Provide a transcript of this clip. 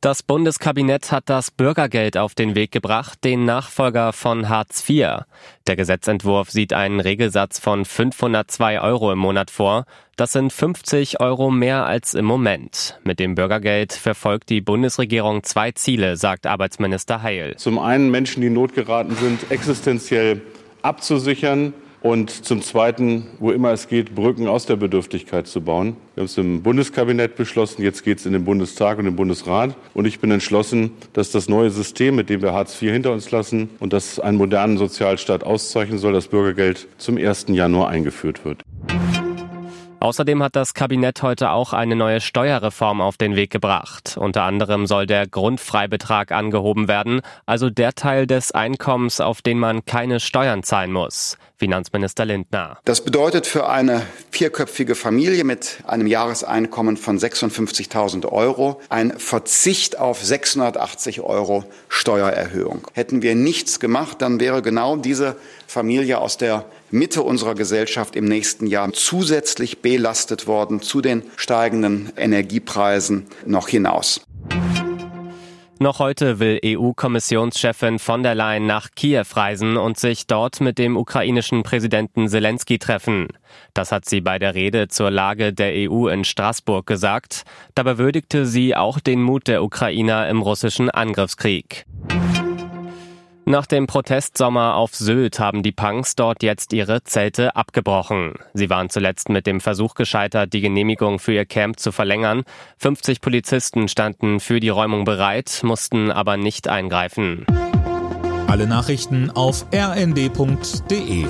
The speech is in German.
Das Bundeskabinett hat das Bürgergeld auf den Weg gebracht, den Nachfolger von Hartz IV. Der Gesetzentwurf sieht einen Regelsatz von 502 Euro im Monat vor. Das sind 50 Euro mehr als im Moment. Mit dem Bürgergeld verfolgt die Bundesregierung zwei Ziele, sagt Arbeitsminister Heil. Zum einen Menschen, die in Not geraten sind, existenziell abzusichern und zum Zweiten, wo immer es geht, Brücken aus der Bedürftigkeit zu bauen. Wir haben es im Bundeskabinett beschlossen, jetzt geht es in den Bundestag und den Bundesrat. Und ich bin entschlossen, dass das neue System, mit dem wir Hartz IV hinter uns lassen und das einen modernen Sozialstaat auszeichnen soll, das Bürgergeld zum 1. Januar eingeführt wird. Außerdem hat das Kabinett heute auch eine neue Steuerreform auf den Weg gebracht. Unter anderem soll der Grundfreibetrag angehoben werden, also der Teil des Einkommens, auf den man keine Steuern zahlen muss. Finanzminister Lindner. Das bedeutet für eine vierköpfige Familie mit einem Jahreseinkommen von 56.000 Euro ein Verzicht auf 680 Euro Steuererhöhung. Hätten wir nichts gemacht, dann wäre genau diese Familie aus der Mitte unserer Gesellschaft im nächsten Jahr zusätzlich belastet worden zu den steigenden Energiepreisen noch hinaus. Noch heute will EU-Kommissionschefin von der Leyen nach Kiew reisen und sich dort mit dem ukrainischen Präsidenten Zelensky treffen. Das hat sie bei der Rede zur Lage der EU in Straßburg gesagt. Dabei würdigte sie auch den Mut der Ukrainer im russischen Angriffskrieg. Nach dem Protestsommer auf Sylt haben die Punks dort jetzt ihre Zelte abgebrochen. Sie waren zuletzt mit dem Versuch gescheitert, die Genehmigung für ihr Camp zu verlängern. 50 Polizisten standen für die Räumung bereit, mussten aber nicht eingreifen. Alle Nachrichten auf rnd.de